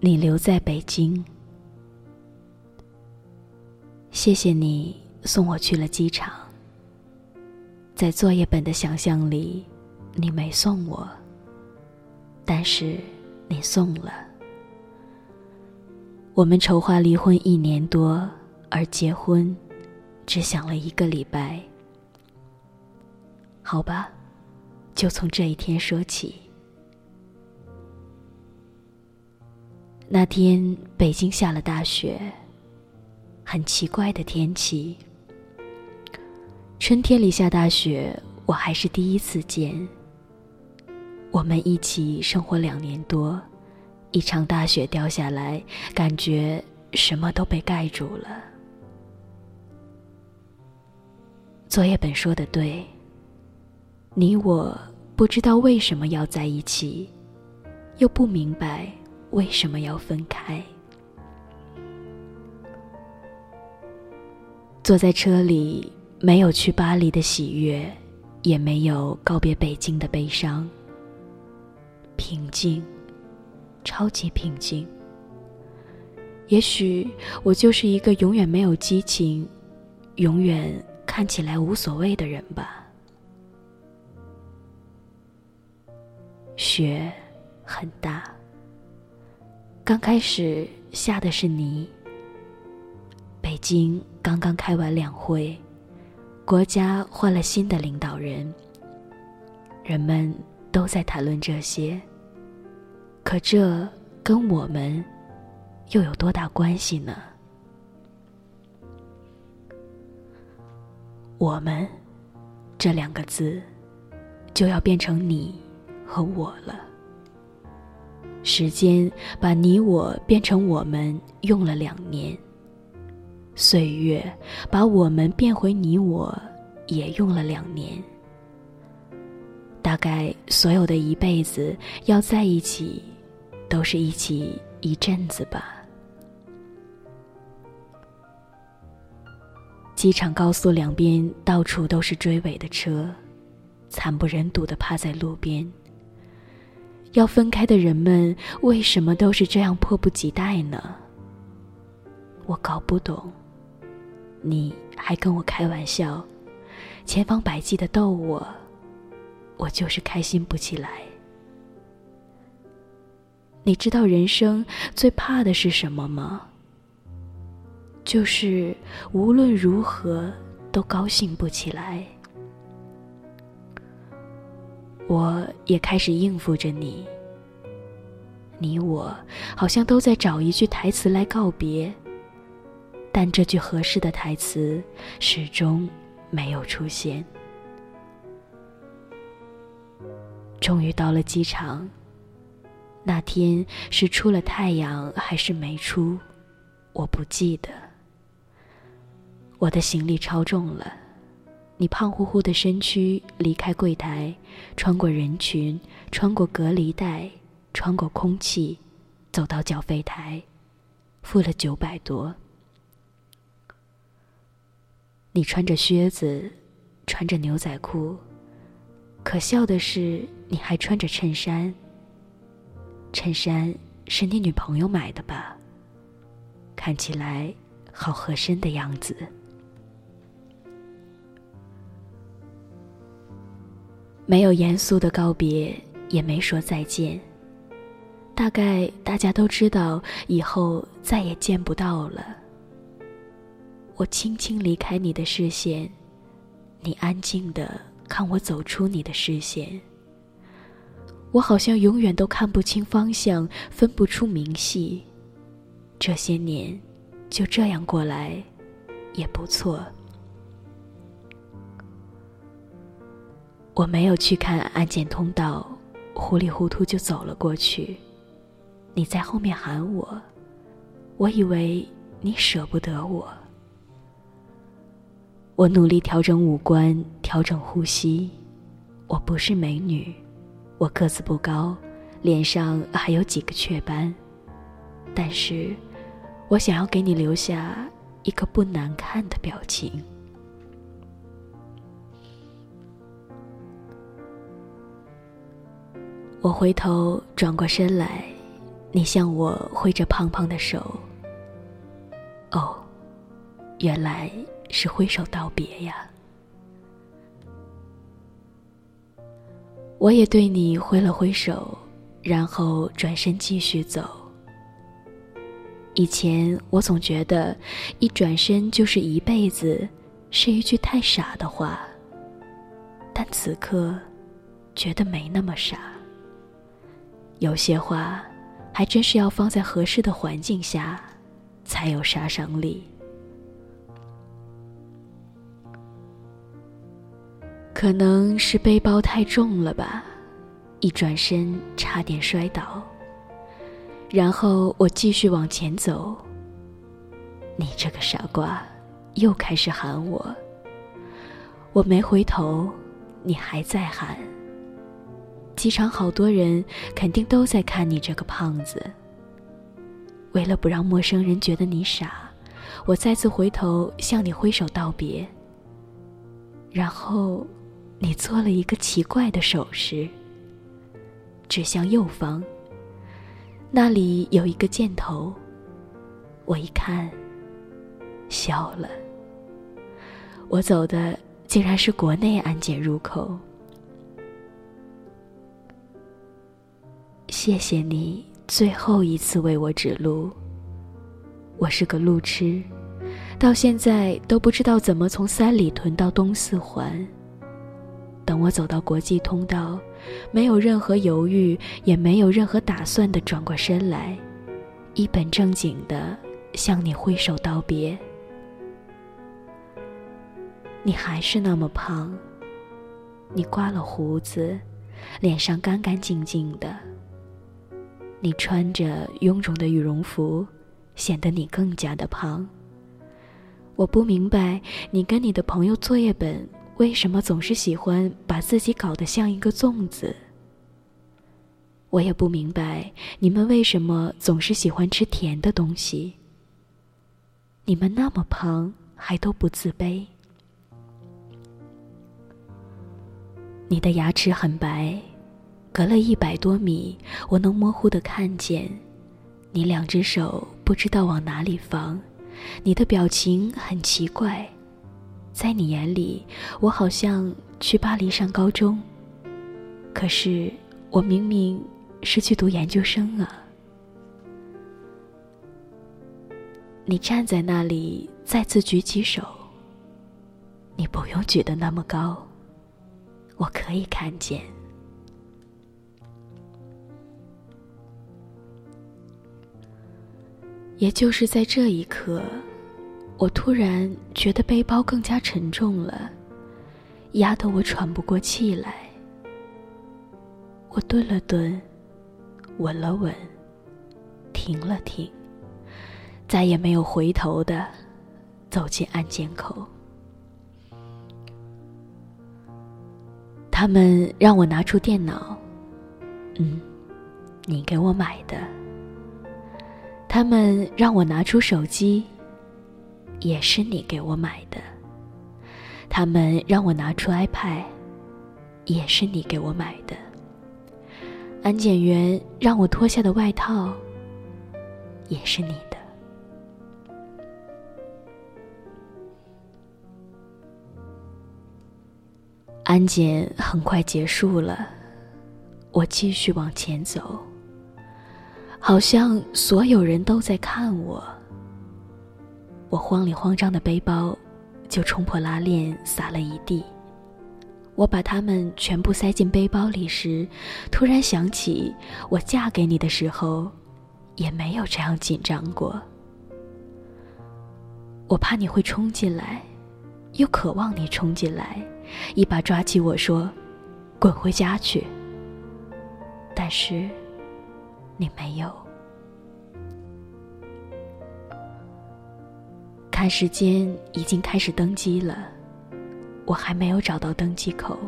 你留在北京。谢谢你送我去了机场。在作业本的想象里，你没送我，但是你送了。我们筹划离婚一年多，而结婚只想了一个礼拜。好吧，就从这一天说起。那天北京下了大雪，很奇怪的天气。春天里下大雪，我还是第一次见。我们一起生活两年多，一场大雪掉下来，感觉什么都被盖住了。作业本说的对，你我不知道为什么要在一起，又不明白。为什么要分开？坐在车里，没有去巴黎的喜悦，也没有告别北京的悲伤。平静，超级平静。也许我就是一个永远没有激情，永远看起来无所谓的人吧。雪很大。刚开始下的是泥。北京刚刚开完两会，国家换了新的领导人，人们都在谈论这些。可这跟我们又有多大关系呢？我们这两个字就要变成你和我了。时间把你我变成我们用了两年，岁月把我们变回你我也用了两年。大概所有的一辈子要在一起，都是一起一阵子吧。机场高速两边到处都是追尾的车，惨不忍睹的趴在路边。要分开的人们为什么都是这样迫不及待呢？我搞不懂。你还跟我开玩笑，千方百计的逗我，我就是开心不起来。你知道人生最怕的是什么吗？就是无论如何都高兴不起来。我也开始应付着你。你我好像都在找一句台词来告别，但这句合适的台词始终没有出现。终于到了机场，那天是出了太阳还是没出，我不记得。我的行李超重了。你胖乎乎的身躯离开柜台，穿过人群，穿过隔离带，穿过空气，走到缴费台，付了九百多。你穿着靴子，穿着牛仔裤，可笑的是你还穿着衬衫。衬衫是你女朋友买的吧？看起来好合身的样子。没有严肃的告别，也没说再见。大概大家都知道，以后再也见不到了。我轻轻离开你的视线，你安静的看我走出你的视线。我好像永远都看不清方向，分不出明细。这些年，就这样过来，也不错。我没有去看安检通道，糊里糊涂就走了过去。你在后面喊我，我以为你舍不得我。我努力调整五官，调整呼吸。我不是美女，我个子不高，脸上还有几个雀斑，但是，我想要给你留下一个不难看的表情。我回头转过身来，你向我挥着胖胖的手。哦，原来是挥手道别呀。我也对你挥了挥手，然后转身继续走。以前我总觉得一转身就是一辈子，是一句太傻的话。但此刻，觉得没那么傻。有些话，还真是要放在合适的环境下，才有杀伤力。可能是背包太重了吧，一转身差点摔倒。然后我继续往前走。你这个傻瓜，又开始喊我。我没回头，你还在喊。机场好多人，肯定都在看你这个胖子。为了不让陌生人觉得你傻，我再次回头向你挥手道别。然后。你做了一个奇怪的手势，指向右方。那里有一个箭头。我一看，笑了。我走的竟然是国内安检入口。谢谢你最后一次为我指路。我是个路痴，到现在都不知道怎么从三里屯到东四环。等我走到国际通道，没有任何犹豫，也没有任何打算的转过身来，一本正经的向你挥手道别。你还是那么胖，你刮了胡子，脸上干干净净的。你穿着臃肿的羽绒服，显得你更加的胖。我不明白，你跟你的朋友作业本。为什么总是喜欢把自己搞得像一个粽子？我也不明白你们为什么总是喜欢吃甜的东西。你们那么胖还都不自卑。你的牙齿很白，隔了一百多米，我能模糊的看见。你两只手不知道往哪里放，你的表情很奇怪。在你眼里，我好像去巴黎上高中，可是我明明是去读研究生啊！你站在那里，再次举起手。你不用举得那么高，我可以看见。也就是在这一刻。我突然觉得背包更加沉重了，压得我喘不过气来。我顿了顿，稳了稳，停了停，再也没有回头的走进安检口。他们让我拿出电脑，嗯，你给我买的。他们让我拿出手机。也是你给我买的。他们让我拿出 iPad，也是你给我买的。安检员让我脱下的外套，也是你的。安检很快结束了，我继续往前走，好像所有人都在看我。我慌里慌张的背包，就冲破拉链洒了一地。我把它们全部塞进背包里时，突然想起我嫁给你的时候，也没有这样紧张过。我怕你会冲进来，又渴望你冲进来，一把抓起我说：“滚回家去。”但是，你没有。看时间，已经开始登机了，我还没有找到登机口。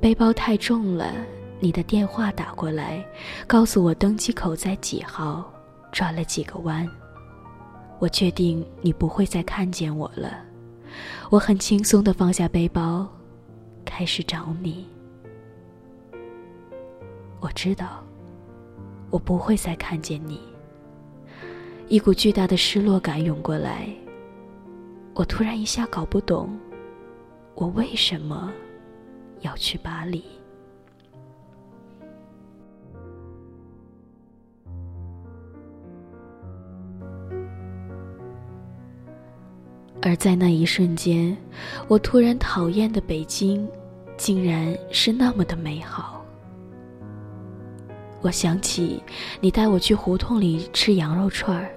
背包太重了，你的电话打过来，告诉我登机口在几号，转了几个弯。我确定你不会再看见我了，我很轻松的放下背包，开始找你。我知道，我不会再看见你。一股巨大的失落感涌过来，我突然一下搞不懂，我为什么要去巴黎。而在那一瞬间，我突然讨厌的北京，竟然是那么的美好。我想起你带我去胡同里吃羊肉串儿，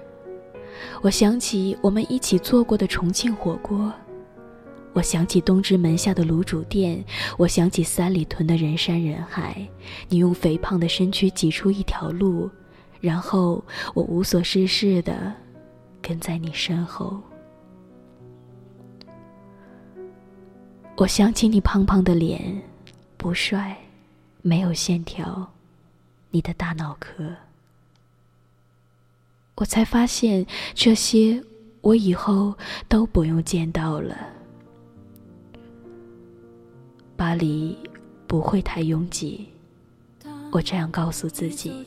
我想起我们一起做过的重庆火锅，我想起东直门下的卤煮店，我想起三里屯的人山人海。你用肥胖的身躯挤出一条路，然后我无所事事的跟在你身后。我想起你胖胖的脸，不帅，没有线条。你的大脑壳，我才发现这些，我以后都不用见到了。巴黎不会太拥挤，我这样告诉自己。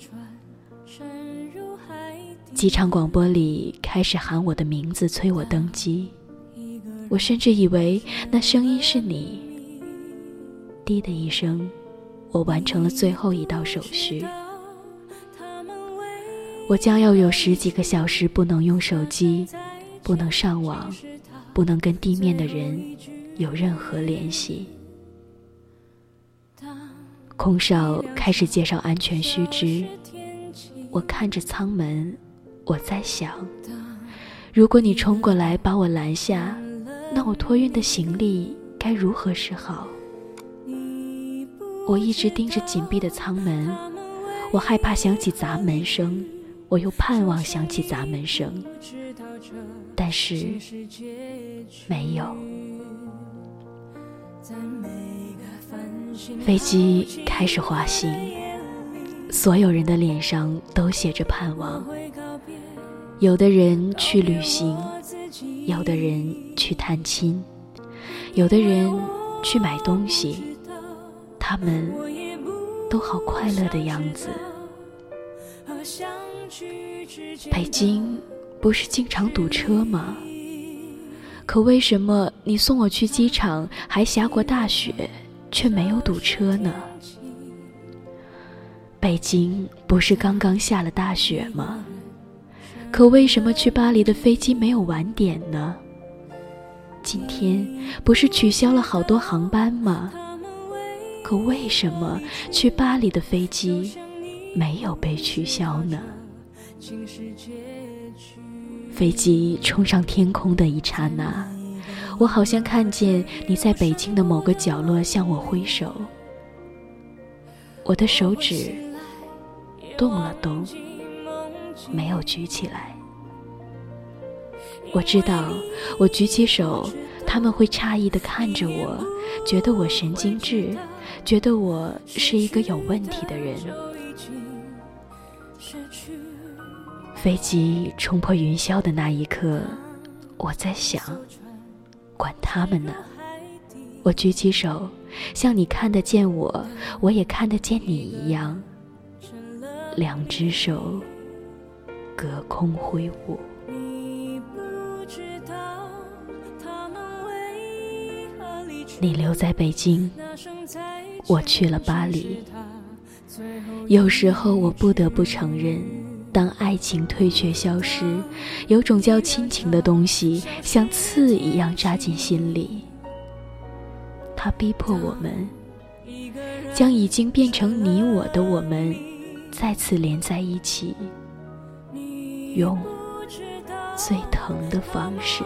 机场广播里开始喊我的名字，催我登机。我甚至以为那声音是你。滴的一声。我完成了最后一道手续，我将要有十几个小时不能用手机，不能上网，不能跟地面的人有任何联系。空少开始介绍安全须知，我看着舱门，我在想，如果你冲过来把我拦下，那我托运的行李该如何是好？我一直盯着紧闭的舱门，我害怕响起砸门声，我又盼望响起砸门声，但是没有。飞机开始滑行，所有人的脸上都写着盼望。有的人去旅行，有的人去探亲，有的人去买东西。他们都好快乐的样子。北京不是经常堵车吗？可为什么你送我去机场还下过大雪，却没有堵车呢？北京不是刚刚下了大雪吗？可为什么去巴黎的飞机没有晚点呢？今天不是取消了好多航班吗？可为什么去巴黎的飞机没有被取消呢？飞机冲上天空的一刹那，我好像看见你在北京的某个角落向我挥手。我的手指动了动，没有举起来。我知道，我举起手，他们会诧异的看着我，觉得我神经质。觉得我是一个有问题的人。飞机冲破云霄的那一刻，我在想，管他们呢。我举起手，像你看得见我，我也看得见你一样，两只手隔空挥舞。你留在北京。我去了巴黎，有时候我不得不承认，当爱情退却消失，有种叫亲情的东西像刺一样扎进心里。它逼迫我们，将已经变成你我的我们，再次连在一起，用最疼的方式。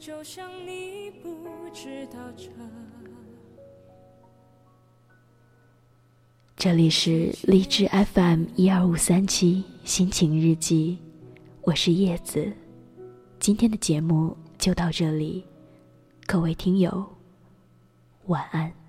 就像你不知道这里是荔枝 FM 一二五三七心情日记，我是叶子，今天的节目就到这里，各位听友，晚安。